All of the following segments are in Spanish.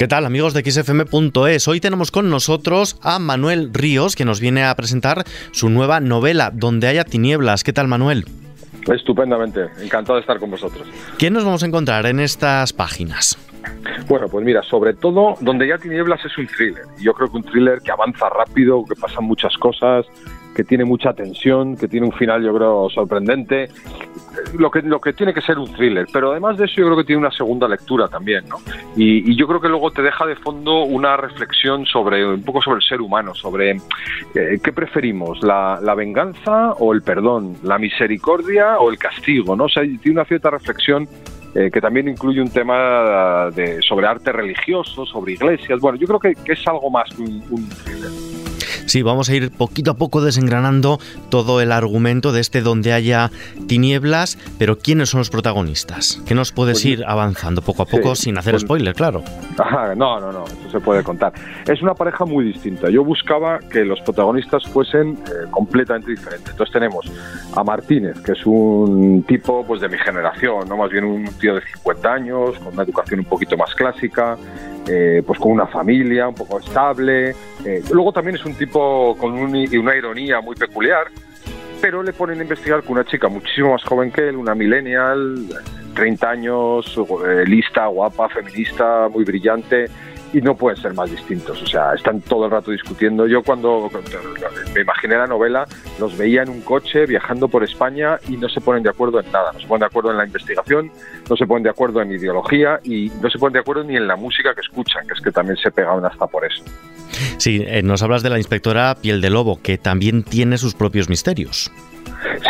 ¿Qué tal amigos de xfm.es? Hoy tenemos con nosotros a Manuel Ríos que nos viene a presentar su nueva novela, Donde haya tinieblas. ¿Qué tal Manuel? Estupendamente, encantado de estar con vosotros. ¿Qué nos vamos a encontrar en estas páginas? Bueno, pues mira, sobre todo Donde haya tinieblas es un thriller. Yo creo que un thriller que avanza rápido, que pasan muchas cosas, que tiene mucha tensión, que tiene un final yo creo sorprendente, lo que, lo que tiene que ser un thriller, pero además de eso yo creo que tiene una segunda lectura también, ¿no? Y, yo creo que luego te deja de fondo una reflexión sobre un poco sobre el ser humano, sobre eh, qué preferimos, la, la, venganza o el perdón, la misericordia o el castigo, ¿no? O sea, tiene una cierta reflexión eh, que también incluye un tema de, sobre arte religioso, sobre iglesias. Bueno, yo creo que, que es algo más que un, un thriller. Sí, vamos a ir poquito a poco desengranando todo el argumento de este donde haya tinieblas, pero ¿quiénes son los protagonistas? ¿Qué nos puedes pues ir avanzando poco a poco sin hacer pues spoiler, claro? no, no, no, eso se puede contar. Es una pareja muy distinta. Yo buscaba que los protagonistas fuesen eh, completamente diferentes. Entonces tenemos a Martínez, que es un tipo pues de mi generación, no más bien un tío de 50 años, con una educación un poquito más clásica, eh, pues con una familia un poco estable. Eh, luego también es un tipo con una ironía muy peculiar, pero le ponen a investigar con una chica muchísimo más joven que él, una millennial, 30 años, eh, lista, guapa, feminista, muy brillante y no pueden ser más distintos. O sea, están todo el rato discutiendo. Yo cuando me imaginé la novela, los veía en un coche viajando por España y no se ponen de acuerdo en nada. No se ponen de acuerdo en la investigación, no se ponen de acuerdo en ideología y no se ponen de acuerdo ni en la música que escuchan, que es que también se pegaban hasta por eso. Sí, eh, nos hablas de la inspectora Piel de Lobo, que también tiene sus propios misterios.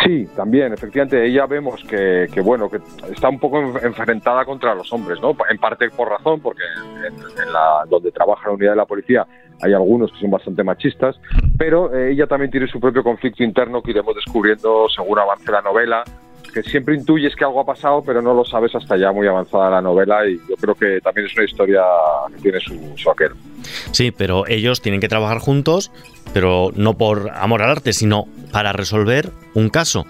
Sí, también, efectivamente, ella vemos que, bueno, que está un poco enfrentada contra los hombres, ¿no? En parte por razón, porque en, la, donde trabaja la unidad de la policía hay algunos que son bastante machistas, pero eh, ella también tiene su propio conflicto interno que iremos descubriendo según avance la novela, que siempre intuyes que algo ha pasado, pero no lo sabes hasta ya muy avanzada la novela y yo creo que también es una historia que tiene su, su aquel. Sí, pero ellos tienen que trabajar juntos, pero no por amor al arte, sino para resolver un caso.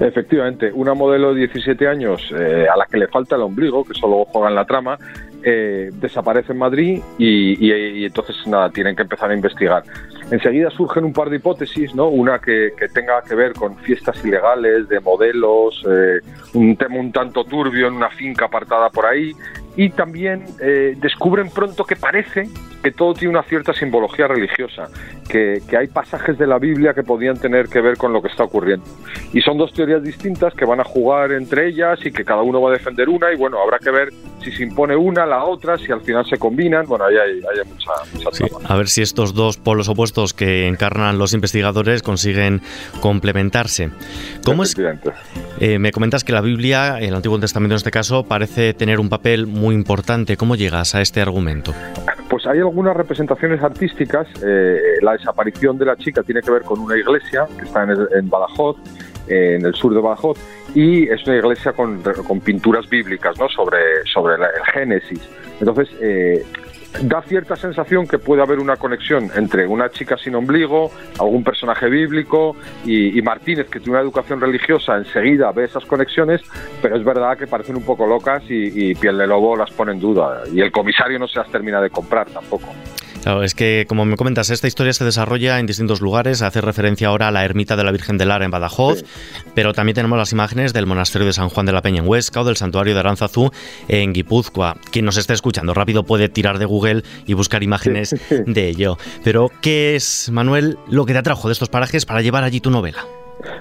Efectivamente, una modelo de 17 años eh, a la que le falta el ombligo, que solo juega en la trama, eh, desaparece en Madrid y, entonces nada, tienen que empezar a investigar. Enseguida surgen un par de hipótesis, ¿no? Una que, tenga que ver con fiestas ilegales de modelos, eh, un tema un tanto turbio en una finca apartada por ahí, y también eh, descubren pronto que parece que todo tiene una cierta simbología religiosa, que, hay pasajes de la Biblia que podían tener que ver con lo que está ocurriendo. Y son dos teorías distintas que van a jugar entre ellas y que cada uno va a defender una y bueno, habrá que ver si se impone una, la otra, si al final se combinan. Bueno, ahí hay, mucha, A ver si estos dos polos opuestos que encarnan los investigadores consiguen complementarse. ¿Cómo es? Eh, me comentas que la Biblia, el Antiguo Testamento en este caso, parece tener un papel muy importante. ¿Cómo llegas a este argumento? Pues hay algunas representaciones artísticas. Eh, la desaparición de la chica tiene que ver con una iglesia que está en, Badajoz, en el sur de Badajoz, y es una iglesia con, pinturas bíblicas ¿no? sobre, sobre el Génesis. Entonces, eh, da cierta sensación que puede haber una conexión entre una chica sin ombligo, algún personaje bíblico y, Martínez, que tiene una educación religiosa, enseguida ve esas conexiones, pero es verdad que parecen un poco locas y, y Piel de Lobo las pone en duda. Y el comisario no se las termina de comprar tampoco. Claro, es que, como me comentas, esta historia se desarrolla en distintos lugares. Hace referencia ahora a la ermita de la Virgen de Lara en Badajoz, pero también tenemos las imágenes del monasterio de San Juan de la Peña en Huesca o del santuario de Aranzazú en Guipúzcoa. Quien nos esté escuchando rápido puede tirar de Google y buscar imágenes de ello. Pero, ¿qué es, Manuel, lo que te atrajo de estos parajes para llevar allí tu novela?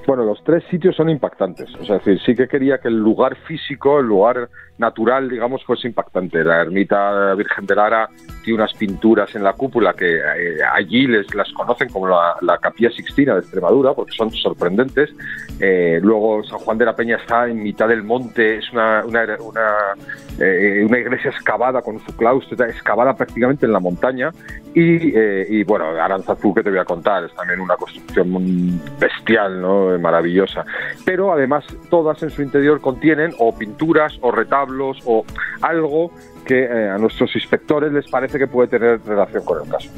Bueno, los tres sitios son impactantes. O sea, decir, sí que quería que el lugar físico, el lugar natural, digamos, fuese impactante. La ermita Virgen de Lara tiene unas pinturas en la cúpula que eh, allí les las conocen como la, Capilla Sixtina de Extremadura, porque son sorprendentes. Eh, luego San Juan de la Peña está en mitad del monte, es una, una, una, eh, una iglesia excavada con su claustro, excavada prácticamente en la montaña. Y, y bueno, Aranzazú, que te voy a contar, es también una construcción bestial, ¿no? Maravillosa. Pero además todas en su interior contienen o pinturas o retablos o algo que eh, a nuestros inspectores les parece que puede tener relación con el caso.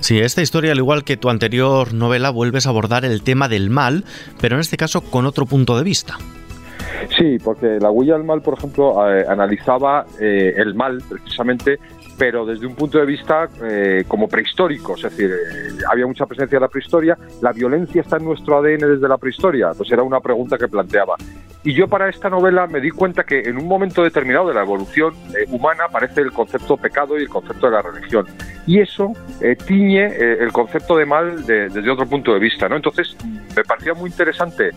Sí, esta historia, al igual que tu anterior novela, vuelves a abordar el tema del mal, pero en este caso con otro punto de vista. Sí, porque la huella del mal, por ejemplo, eh, analizaba eh, el mal precisamente pero desde un punto de vista eh, como prehistórico, es decir, había mucha presencia de la prehistoria, la violencia está en nuestro ADN desde la prehistoria, pues era una pregunta que planteaba. Y yo para esta novela me di cuenta que en un momento determinado de la evolución humana aparece el concepto pecado y el concepto de la religión. Y eso tiñe el concepto de mal desde otro punto de vista. ¿no? Entonces me parecía muy interesante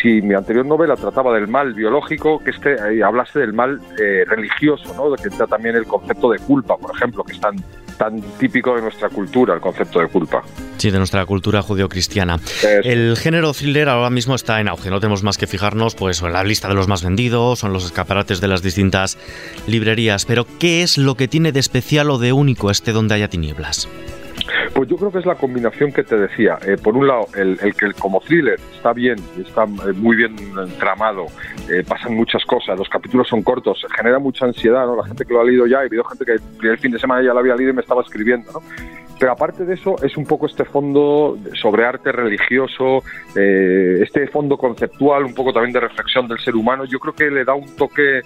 si mi anterior novela trataba del mal biológico, que este eh, hablase del mal eh, religioso, ¿no? de que está también el concepto de culpa, por ejemplo, que es tan, tan típico de nuestra cultura, el concepto de culpa. Sí, de nuestra cultura judeocristiana. El género thriller ahora mismo está en auge, no tenemos más que fijarnos pues, en la lista de los más vendidos, son los escaparates de las distintas librerías, pero ¿qué es lo que tiene de especial o de único este donde haya tinieblas? Pues yo creo que es la combinación que te decía. Eh, por un lado, el, que como thriller está bien, está eh, muy bien tramado, eh, pasan muchas cosas, los capítulos son cortos, genera mucha ansiedad, ¿no? La gente que lo ha leído ya, he habido gente que el fin de semana ya lo había leído y me estaba escribiendo, ¿no? Pero aparte de eso, es un poco este fondo sobre arte religioso, eh, este fondo conceptual, un poco también de reflexión del ser humano. Yo creo que le da un toque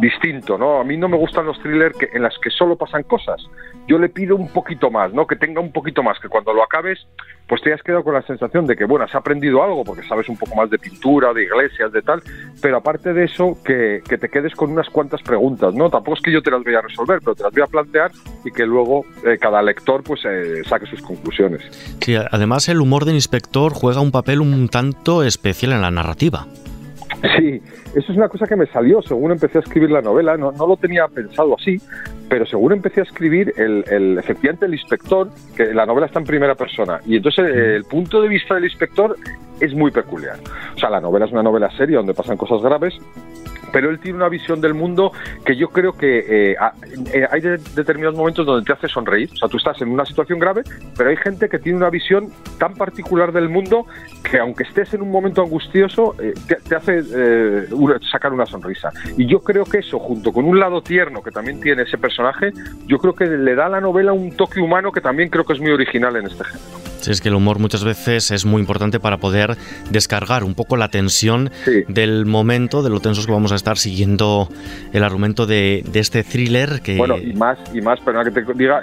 distinto, ¿no? A mí no me gustan los thrillers que, en las que solo pasan cosas. Yo le pido un poquito más, ¿no? Que tenga un poquito más, que cuando lo acabes, pues te has quedado con la sensación de que, bueno, has aprendido algo porque sabes un poco más de pintura, de iglesias, de tal, pero aparte de eso, que, que te quedes con unas cuantas preguntas, ¿no? Tampoco es que yo te las voy a resolver, pero te las voy a plantear y que luego eh, cada lector pues eh, saque sus conclusiones. Además el humor del inspector juega un papel un tanto especial en la narrativa. Sí, eso es una cosa que me salió según empecé a escribir la novela, no, no lo tenía pensado así, pero según empecé a escribir, el, el, efectivamente el inspector, que la novela está en primera persona, y entonces el punto de vista del inspector es muy peculiar. O sea, la novela es una novela seria donde pasan cosas graves, pero él tiene una visión del mundo que yo creo que eh, eh, hay determinados momentos donde te hace sonreír. O sea, tú estás en una situación grave, pero hay gente que tiene una visión tan particular del mundo que aunque estés en un momento angustioso, eh, te, hace sacar una sonrisa. Y yo creo que eso, junto con un lado tierno que también tiene ese personaje, yo creo que le da a la novela un toque humano que también creo que es muy original en este género. Sí, es que el humor muchas veces es muy importante para poder descargar un poco la tensión del momento, de lo tensos que vamos a estar siguiendo el argumento de, este thriller. Que... Bueno, y más, y más, pero que te diga,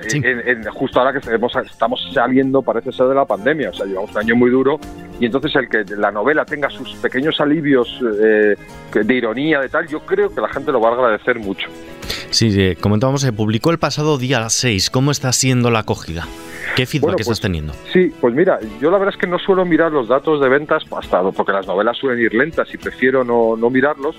justo ahora que estamos saliendo, parece ser, de la pandemia, o sea, llevamos un año muy duro, y entonces el que la novela tenga sus pequeños alivios eh, de ironía, de tal, yo creo que la gente lo va a agradecer mucho. Sí, comentábamos, se publicó el pasado día 6. ¿Cómo está siendo la acogida? ¿Qué feedback estás pues, teniendo? Sí, pues mira, yo la verdad es que no suelo mirar los datos de ventas hasta porque las novelas suelen ir lentas y prefiero no, no mirarlos,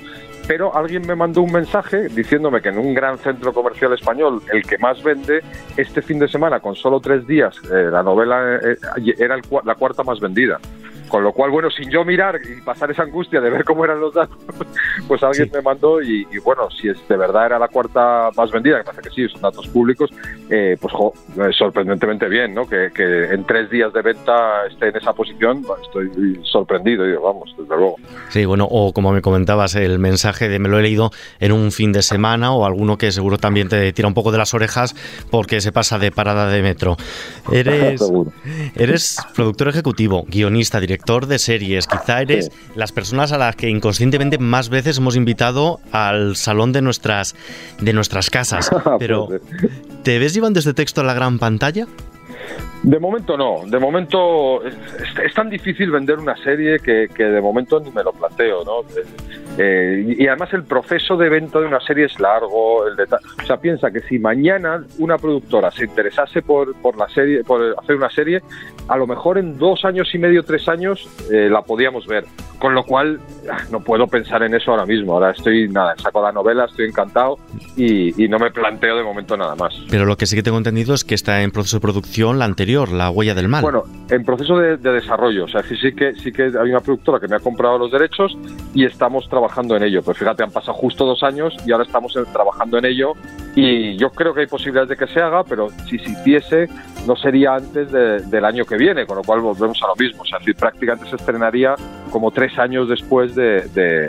pero alguien me mandó un mensaje diciéndome que en un gran centro comercial español, el que más vende, este fin de semana, con solo tres días, eh, la novela eh, era la cuarta más vendida. Con lo cual, bueno, sin yo mirar y pasar esa angustia de ver cómo eran los datos, pues alguien me mandó y, bueno, si es de verdad era la cuarta más vendida, que parece que sí, son datos públicos, eh, pues eh, sorprendentemente bien, ¿no? Que, en tres días de venta esté en esa posición, estoy sorprendido, digo, vamos, desde luego. Sí, bueno, o como me comentabas, el mensaje de me lo he leído en un fin de semana o alguno que seguro también te tira un poco de las orejas porque se pasa de parada de metro. Eres, eres productor ejecutivo, guionista, director de series. Quizá eres las personas a las que inconscientemente más veces hemos invitado al salón de nuestras, de nuestras casas. Pero, ¿te ves llevando este texto a la gran pantalla? De momento no, de momento es, tan difícil vender una serie que, de momento ni me lo planteo, ¿no? Eh, y además el proceso de venta de una serie es largo, el o sea, piensa que si mañana una productora se interesase por, por la serie, por hacer una serie, a lo mejor en dos años y medio, tres años eh, la podíamos ver. Con lo cual ah, no puedo pensar en eso ahora mismo. Ahora estoy, nada, saco la novela, estoy encantado y, no me planteo de momento nada más. Pero lo que sí que tengo entendido es que está en proceso de producción la anterior, La Huella del Mal. Bueno, en proceso de, desarrollo. O sea, sí, sí, que, sí que hay una productora que me ha comprado los derechos y estamos trabajando en ello. Pues fíjate, han pasado justo dos años y ahora estamos trabajando en ello y yo creo que hay posibilidades de que se haga, pero si se hiciese no sería antes del año que viene, con lo cual volvemos a lo mismo. O sea, prácticamente se estrenaría como tres años después de,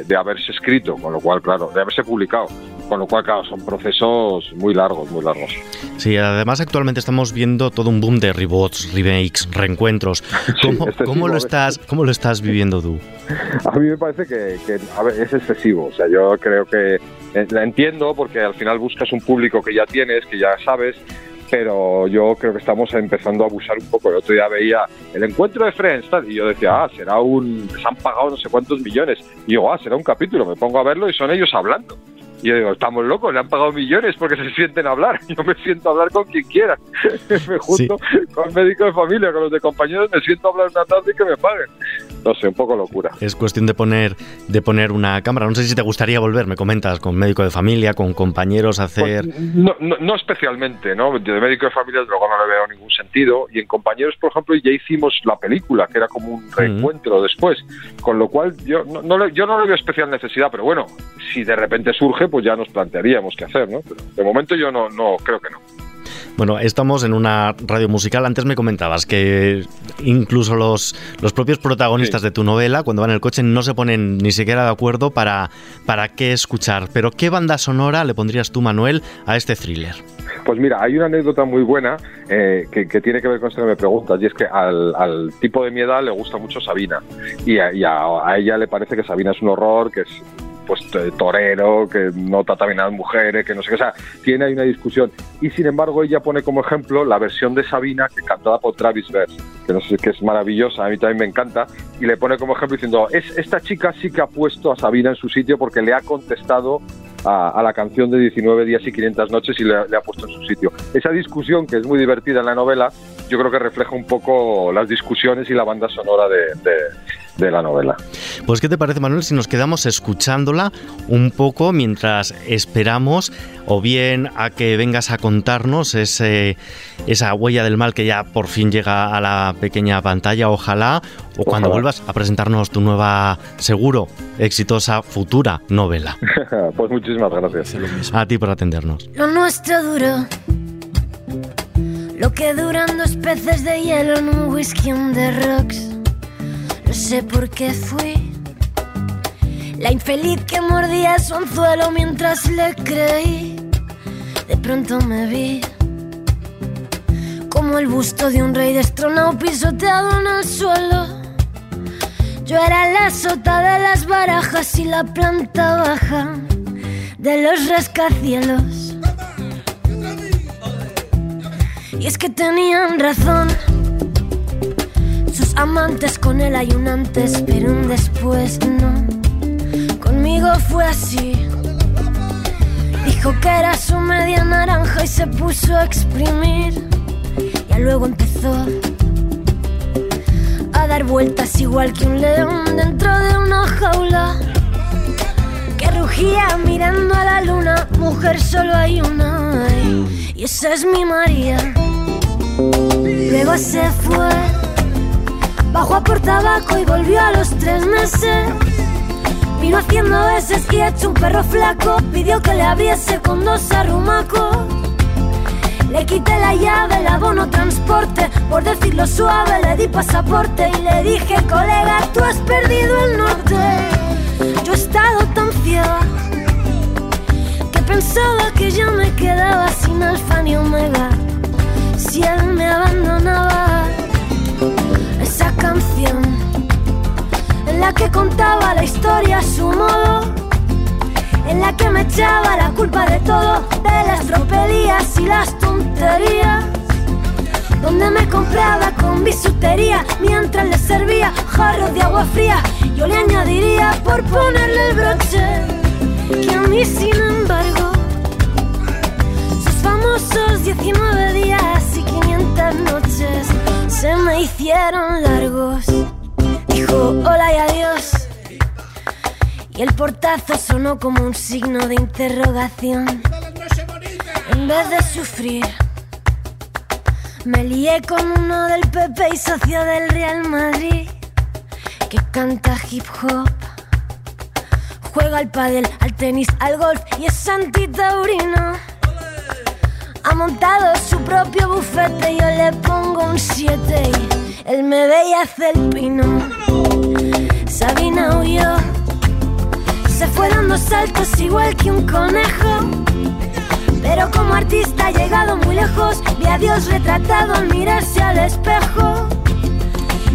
de, haberse escrito, con lo cual, claro, de haberse publicado. Con lo cual, claro, son procesos muy largos, muy largos. Sí, además actualmente estamos viendo todo un boom de reboots, remakes, reencuentros. ¿Cómo, lo, estás, ¿cómo lo estás viviendo tú? A mí me parece que, es excesivo. O sea, yo creo que eh, la entiendo porque al final buscas un público que ya tienes, que ya sabes, pero yo creo que estamos empezando a abusar un poco. El otro día veía el encuentro de Friends y yo decía, ah, será un. se han pagado no sé cuántos millones. Y yo, ah, será un capítulo. Me pongo a verlo y son ellos hablando. Y yo digo, estamos locos, le han pagado millones porque se sienten a hablar. Yo me siento a hablar con quien quiera. me junto con el médico de familia, con los de compañeros, me siento a hablar una tarde y que me paguen. No sé, un poco locura. Es cuestión de poner, de poner una cámara. No sé si te gustaría volver, me comentas, con médico de familia, con compañeros, hacer... Pues, no, no, especialmente, ¿no? De médico de familia luego no le veo ningún sentido. Y en compañeros, por ejemplo, ya hicimos la película, que era como un reencuentro después. Con lo cual, yo no, no, yo no le veo especial necesidad, pero bueno, si de repente surge, pues ya nos plantearíamos qué hacer, ¿no? Pero de momento yo no, no creo que no. Bueno, estamos en una radio musical. Antes me comentabas que incluso los, los propios protagonistas de tu novela, cuando van en el coche, no se ponen ni siquiera de acuerdo para, para qué escuchar. Pero ¿qué banda sonora le pondrías tú, Manuel, a este thriller? Pues mira, hay una anécdota muy buena eh, que, tiene que ver con esto que me preguntas, y es que al, tipo de mi edad le gusta mucho Sabina, y, a, a, ella le parece que Sabina es un horror, que es pues torero, que no trata bien a las mujeres, que no sé qué, o sea, tiene ahí una discusión. Y sin embargo ella pone como ejemplo la versión de Sabina que cantada por Travis Verse, que no sé que es maravillosa, a mí también me encanta, y le pone como ejemplo diciendo, es, esta chica sí que ha puesto a Sabina en su sitio porque le ha contestado a, la canción de 19 días y 500 noches y le, ha puesto en su sitio. Esa discusión, que es muy divertida en la novela, yo creo que refleja un poco las discusiones y la banda sonora de la novela. Pues ¿qué te parece Manuel si nos quedamos escuchándola un poco mientras esperamos o bien a que vengas a contarnos ese, esa huella del mal que ya por fin llega a la pequeña pantalla, ojalá, o cuando vuelvas a presentarnos tu nueva, seguro, exitosa, futura novela. pues muchísimas gracias. A ti por atendernos. Lo nuestro duro. Lo que duran dos peces de hielo en un whisky on the rocks. Sé por qué fui la infeliz que mordía su anzuelo mientras le creí. De pronto me vi como el busto de un rey destronado pisoteado en el suelo. Yo era la sota de las barajas y la planta baja de los rascacielos. Y es que tenían razón amantes con él hay un antes, pero un después no. Conmigo fue así. Dijo que era su media naranja y se puso a exprimir. Ya luego empezó a dar vueltas igual que un león dentro de una jaula. Que rugía mirando a la luna, mujer solo hay una. Y esa es mi María. Luego se fue Bajó a por tabaco y volvió a los tres meses. Vino haciendo veces y hecho un perro flaco. Pidió que le abriese con dos arrumacos. Le quité la llave, el abono transporte. Por decirlo suave, le di pasaporte y le dije, colega, tú has perdido el norte. Yo he estado tan ciega que pensaba que yo me quedaba sin alfa ni omega. Si él me abandonaba en la que contaba la historia a su modo, en la que me echaba la culpa de todo, de las tropelías y las tonterías, donde me compraba con bisutería mientras le servía jarros de agua fría. Yo le añadiría por ponerle el broche que a mí, sin embargo, sus famosos 19 días 500 noches se me hicieron largos. Dijo hola y adiós. Y el portazo sonó como un signo de interrogación. En vez de sufrir, me lié con uno del PP y socio del Real Madrid que canta hip hop. Juega al pádel, al tenis, al golf y es antitaurino ha montado su propio bufete, yo le pongo un 7 y él me ve y hace el pino. Sabina huyó, se fue dando saltos igual que un conejo. Pero como artista he llegado muy lejos, vi a Dios retratado al mirarse al espejo.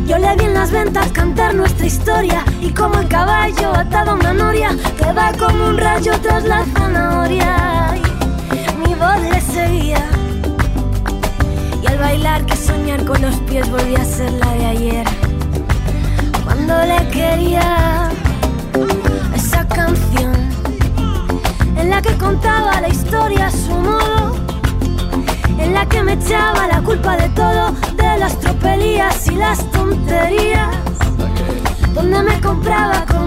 Yo le vi en las ventas cantar nuestra historia y como el caballo atado a una noria que va como un rayo tras la zanahoria. Voz le seguía y al bailar que soñar con los pies volvía a ser la de ayer. Cuando le quería esa canción en la que contaba la historia a su modo en la que me echaba la culpa de todo, de las tropelías y las tonterías.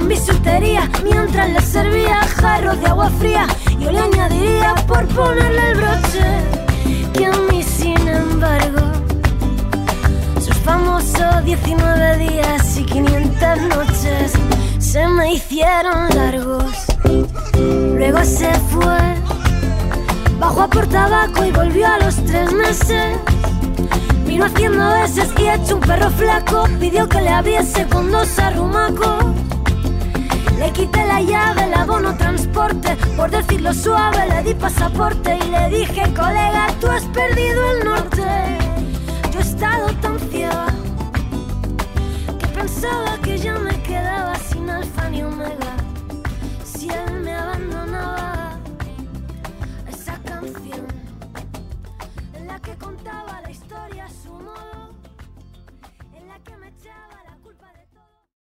Con bisutería mientras le servía jarros de agua fría. Yo le añadiría por ponerle el broche que a mí, sin embargo, sus famosos 19 días y 500 noches se me hicieron largos. Luego se fue Bajó a por tabaco y volvió a los tres meses. Vino haciendo veces y hecho un perro flaco. Pidió que le abriese con dos arrumacos. La llave, el abono transporte. Por decirlo suave, le di pasaporte y le dije, colega, tú has perdido el norte. Yo he estado tan ciega que pensaba que ya me quedaba sin alfa ni omega. Si él me abandonaba. en la que contaba la historia